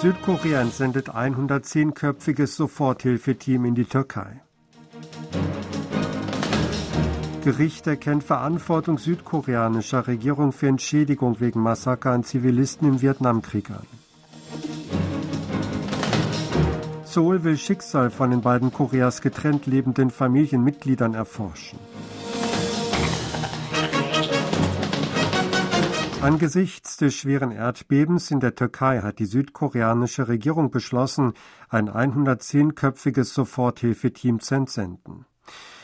Südkorea entsendet 110-köpfiges Soforthilfeteam in die Türkei. Gericht erkennt Verantwortung südkoreanischer Regierung für Entschädigung wegen Massaker an Zivilisten im Vietnamkrieg an. Seoul will Schicksal von den beiden Koreas getrennt lebenden Familienmitgliedern erforschen. Angesichts des schweren Erdbebens in der Türkei hat die südkoreanische Regierung beschlossen, ein 110-köpfiges Soforthilfeteam zu entsenden.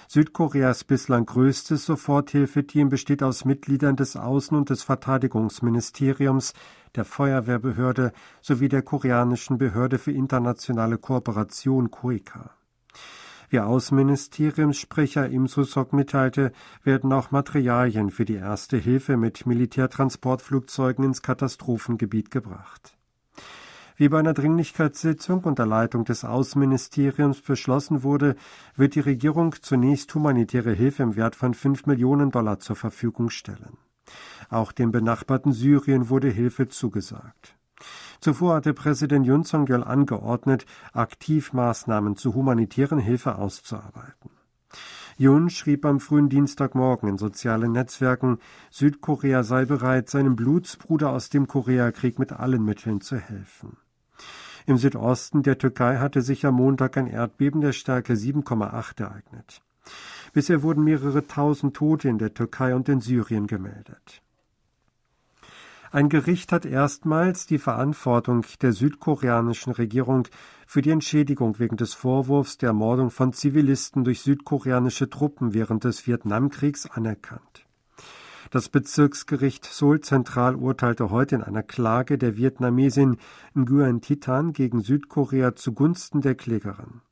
Südkoreas bislang größtes Soforthilfeteam besteht aus Mitgliedern des Außen- und des Verteidigungsministeriums, der Feuerwehrbehörde sowie der koreanischen Behörde für internationale Kooperation KOIKA. Wie Außenministeriumssprecher Im Susok mitteilte, werden auch Materialien für die erste Hilfe mit Militärtransportflugzeugen ins Katastrophengebiet gebracht. Wie bei einer Dringlichkeitssitzung unter Leitung des Außenministeriums beschlossen wurde, wird die Regierung zunächst humanitäre Hilfe im Wert von 5 Millionen Dollar zur Verfügung stellen. Auch dem benachbarten Syrien wurde Hilfe zugesagt. Zuvor hatte Präsident Yun Song-yeol angeordnet, aktiv Maßnahmen zur humanitären Hilfe auszuarbeiten. Yun schrieb am frühen Dienstagmorgen in sozialen Netzwerken, Südkorea sei bereit, seinem Blutsbruder aus dem Koreakrieg mit allen Mitteln zu helfen. Im Südosten der Türkei hatte sich am Montag ein Erdbeben der Stärke 7,8 ereignet. Bisher wurden mehrere tausend Tote in der Türkei und in Syrien gemeldet. Ein Gericht hat erstmals die Verantwortung der südkoreanischen Regierung für die Entschädigung wegen des Vorwurfs der Ermordung von Zivilisten durch südkoreanische Truppen während des Vietnamkriegs anerkannt. Das Bezirksgericht Seoul Zentral urteilte heute in einer Klage der Vietnamesin Nguyen Titan gegen Südkorea zugunsten der Klägerin.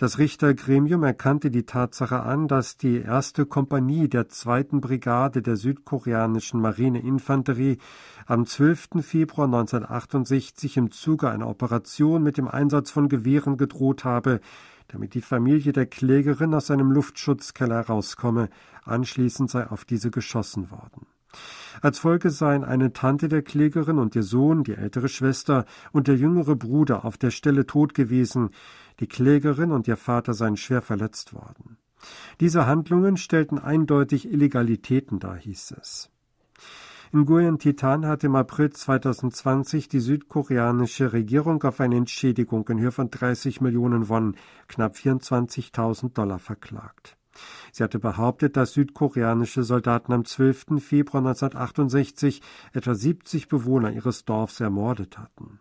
Das Richtergremium erkannte die Tatsache an, dass die erste Kompanie der zweiten Brigade der südkoreanischen Marineinfanterie am 12. Februar 1968 im Zuge einer Operation mit dem Einsatz von Gewehren gedroht habe, damit die Familie der Klägerin aus einem Luftschutzkeller rauskomme. Anschließend sei auf diese geschossen worden. Als Folge seien eine Tante der Klägerin und ihr Sohn, die ältere Schwester und der jüngere Bruder auf der Stelle tot gewesen. Die Klägerin und ihr Vater seien schwer verletzt worden. Diese Handlungen stellten eindeutig Illegalitäten dar, hieß es. In Nguyen Titan hat im April 2020 die südkoreanische Regierung auf eine Entschädigung in Höhe von 30 Millionen Won, knapp 24.000 Dollar, verklagt. Sie hatte behauptet, dass südkoreanische Soldaten am 12. Februar 1968 etwa 70 Bewohner ihres Dorfs ermordet hatten.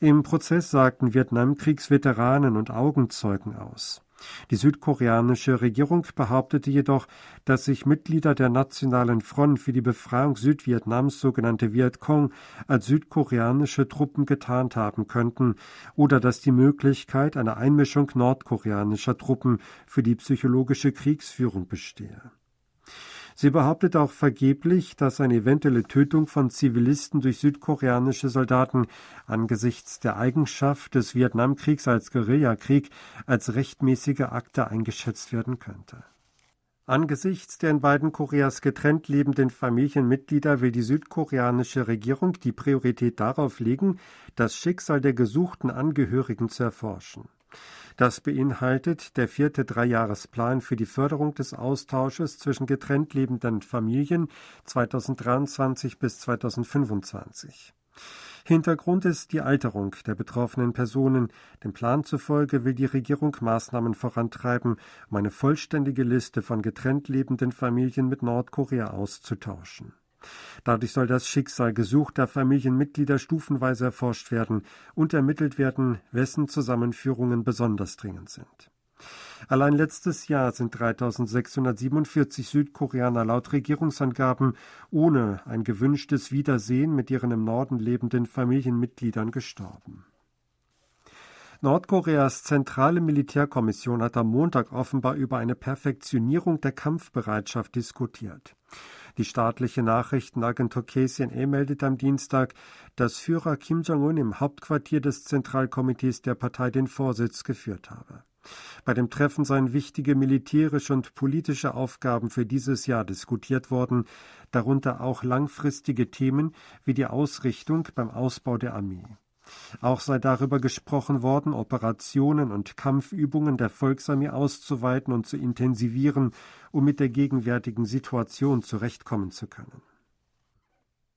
Im Prozess sagten Vietnamkriegsveteranen und Augenzeugen aus. Die südkoreanische Regierung behauptete jedoch, dass sich Mitglieder der Nationalen Front für die Befreiung Südvietnams, sogenannte Vietcong, als südkoreanische Truppen getarnt haben könnten oder dass die Möglichkeit einer Einmischung nordkoreanischer Truppen für die psychologische Kriegsführung bestehe. Sie behauptet auch vergeblich, dass eine eventuelle Tötung von Zivilisten durch südkoreanische Soldaten angesichts der Eigenschaft des Vietnamkriegs als Guerillakrieg als rechtmäßige Akte eingeschätzt werden könnte. Angesichts der in beiden Koreas getrennt lebenden Familienmitglieder will die südkoreanische Regierung die Priorität darauf legen, das Schicksal der gesuchten Angehörigen zu erforschen. Das beinhaltet der vierte Dreijahresplan für die Förderung des Austausches zwischen getrennt lebenden Familien 2023 bis 2025. Hintergrund ist die Alterung der betroffenen Personen. Dem Plan zufolge will die Regierung Maßnahmen vorantreiben, um eine vollständige Liste von getrennt lebenden Familien mit Nordkorea auszutauschen. Dadurch soll das Schicksal gesuchter Familienmitglieder stufenweise erforscht werden und ermittelt werden, wessen Zusammenführungen besonders dringend sind. Allein letztes Jahr sind 3647 Südkoreaner laut Regierungsangaben ohne ein gewünschtes Wiedersehen mit ihren im Norden lebenden Familienmitgliedern gestorben. Nordkoreas zentrale Militärkommission hat am Montag offenbar über eine Perfektionierung der Kampfbereitschaft diskutiert. Die staatliche Nachrichtenagentur KCNA meldet am Dienstag, dass Führer Kim Jong-un im Hauptquartier des Zentralkomitees der Partei den Vorsitz geführt habe. Bei dem Treffen seien wichtige militärische und politische Aufgaben für dieses Jahr diskutiert worden, darunter auch langfristige Themen wie die Ausrichtung beim Ausbau der Armee. Auch sei darüber gesprochen worden, Operationen und Kampfübungen der Volksarmee auszuweiten und zu intensivieren, um mit der gegenwärtigen Situation zurechtkommen zu können.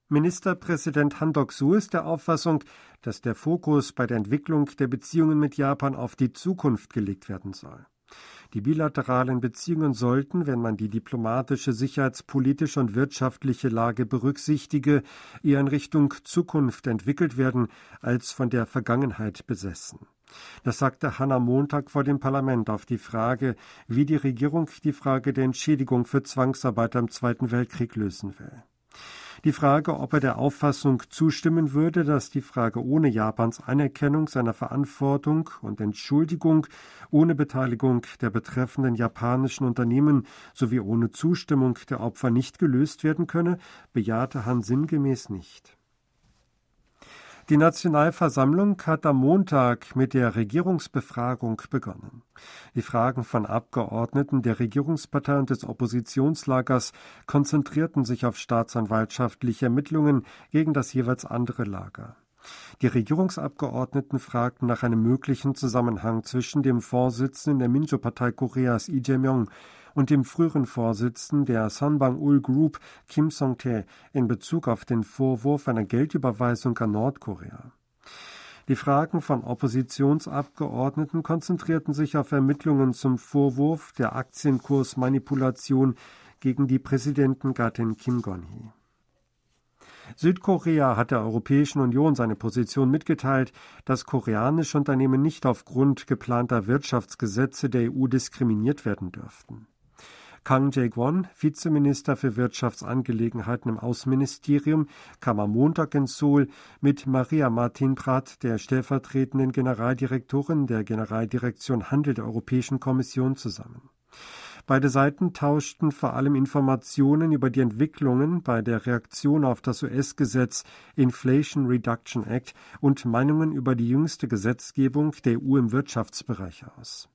Ministerpräsident Han Dok-soo ist der Auffassung, dass der Fokus bei der Entwicklung der Beziehungen mit Japan auf die Zukunft gelegt werden soll. Die bilateralen Beziehungen sollten, wenn man die diplomatische, sicherheitspolitische und wirtschaftliche Lage berücksichtige, eher in Richtung Zukunft entwickelt werden, als von der Vergangenheit besessen. Das sagte Hanna Montag vor dem Parlament auf die Frage, wie die Regierung die Frage der Entschädigung für Zwangsarbeiter im Zweiten Weltkrieg lösen will. Die Frage, ob er der Auffassung zustimmen würde, dass die Frage ohne Japans Anerkennung seiner Verantwortung und Entschuldigung, ohne Beteiligung der betreffenden japanischen Unternehmen sowie ohne Zustimmung der Opfer nicht gelöst werden könne, bejahte Han sinngemäß nicht. Die Nationalversammlung hat am Montag mit der Regierungsbefragung begonnen. Die Fragen von Abgeordneten der Regierungspartei und des Oppositionslagers konzentrierten sich auf staatsanwaltschaftliche Ermittlungen gegen das jeweils andere Lager. Die Regierungsabgeordneten fragten nach einem möglichen Zusammenhang zwischen dem Vorsitzenden der Minjo-Partei Koreas Lee Jae-myung und dem früheren Vorsitzenden der Sanbang-ul Group Kim Song-tae in Bezug auf den Vorwurf einer Geldüberweisung an Nordkorea. Die Fragen von Oppositionsabgeordneten konzentrierten sich auf Ermittlungen zum Vorwurf der Aktienkursmanipulation gegen die Präsidentengattin Kim Gon-hee. Südkorea hat der Europäischen Union seine Position mitgeteilt, dass koreanische Unternehmen nicht aufgrund geplanter Wirtschaftsgesetze der EU diskriminiert werden dürften. Kang Jae-kwon, Vizeminister für Wirtschaftsangelegenheiten im Außenministerium, kam am Montag in Seoul mit Maria Martin Pratt, der stellvertretenden Generaldirektorin der Generaldirektion Handel der Europäischen Kommission, zusammen. Beide Seiten tauschten vor allem Informationen über die Entwicklungen bei der Reaktion auf das US-Gesetz Inflation Reduction Act und Meinungen über die jüngste Gesetzgebung der EU im Wirtschaftsbereich aus.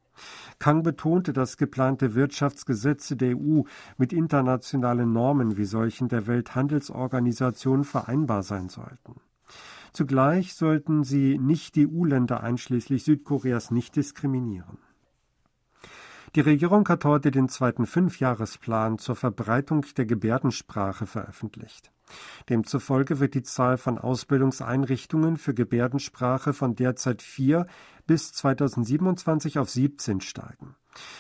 Kang betonte, dass geplante Wirtschaftsgesetze der EU mit internationalen Normen wie solchen der Welthandelsorganisation vereinbar sein sollten. Zugleich sollten sie nicht die EU-Länder einschließlich Südkoreas nicht diskriminieren. Die Regierung hat heute den zweiten Fünfjahresplan zur Verbreitung der Gebärdensprache veröffentlicht. Demzufolge wird die Zahl von Ausbildungseinrichtungen für Gebärdensprache von derzeit vier bis 2027 auf 17 steigen.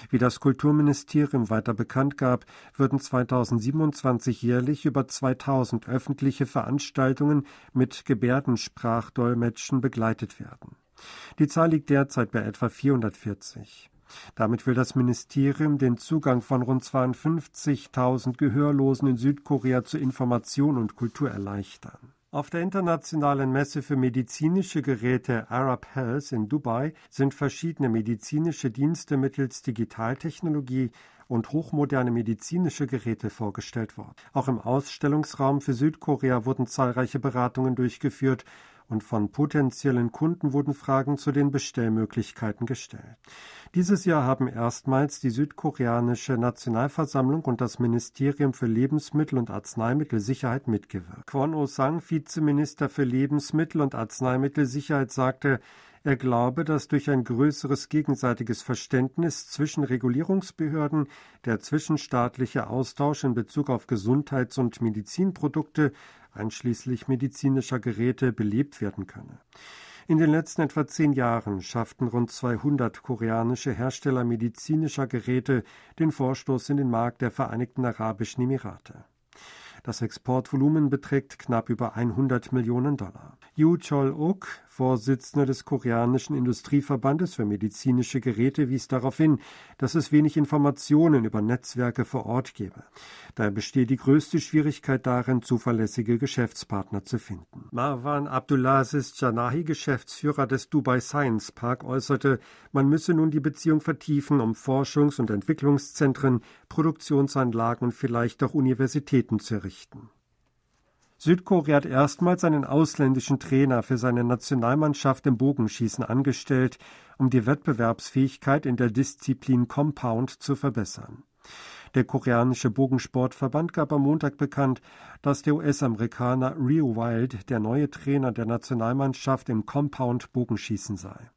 Wie das Kulturministerium weiter bekannt gab, würden 2027 jährlich über 2000 öffentliche Veranstaltungen mit Gebärdensprachdolmetschen begleitet werden. Die Zahl liegt derzeit bei etwa 440. Damit will das Ministerium den Zugang von rund 52.000 Gehörlosen in Südkorea zu Information und Kultur erleichtern. Auf der internationalen Messe für medizinische Geräte Arab Health in Dubai sind verschiedene medizinische Dienste mittels Digitaltechnologie und hochmoderne medizinische Geräte vorgestellt worden. Auch im Ausstellungsraum für Südkorea wurden zahlreiche Beratungen durchgeführt und von potenziellen Kunden wurden Fragen zu den Bestellmöglichkeiten gestellt. Dieses Jahr haben erstmals die südkoreanische Nationalversammlung und das Ministerium für Lebensmittel und Arzneimittelsicherheit mitgewirkt. Kwon Oh-sang, Vizeminister für Lebensmittel und Arzneimittelsicherheit, sagte, er glaube, dass durch ein größeres gegenseitiges Verständnis zwischen Regulierungsbehörden der zwischenstaatliche Austausch in Bezug auf Gesundheits- und Medizinprodukte einschließlich medizinischer Geräte, belebt werden könne. In den letzten etwa zehn Jahren schafften rund 200 koreanische Hersteller medizinischer Geräte den Vorstoß in den Markt der Vereinigten Arabischen Emirate. Das Exportvolumen beträgt knapp über 100 Millionen Dollar. Yu Chol-uk, Vorsitzender des koreanischen Industrieverbandes für medizinische Geräte, wies darauf hin, dass es wenig Informationen über Netzwerke vor Ort gebe. Daher bestehe die größte Schwierigkeit darin, zuverlässige Geschäftspartner zu finden. Marwan Abdulaziz Janahi, Geschäftsführer des Dubai Science Park, äußerte, man müsse nun die Beziehung vertiefen, um Forschungs- und Entwicklungszentren, Produktionsanlagen und vielleicht auch Universitäten zu errichten. Südkorea hat erstmals einen ausländischen Trainer für seine Nationalmannschaft im Bogenschießen angestellt, um die Wettbewerbsfähigkeit in der Disziplin Compound zu verbessern. Der koreanische Bogensportverband gab am Montag bekannt, dass der US-Amerikaner Rio Wild der neue Trainer der Nationalmannschaft im Compound Bogenschießen sei.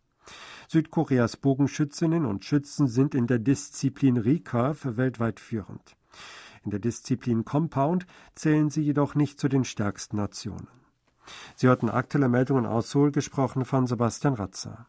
Südkoreas Bogenschützinnen und Schützen sind in der Disziplin Recurve weltweit führend. In der Disziplin Compound zählen sie jedoch nicht zu den stärksten Nationen. Sie hörten aktuelle Meldungen aus Seoul, gesprochen von Sebastian Ratzer.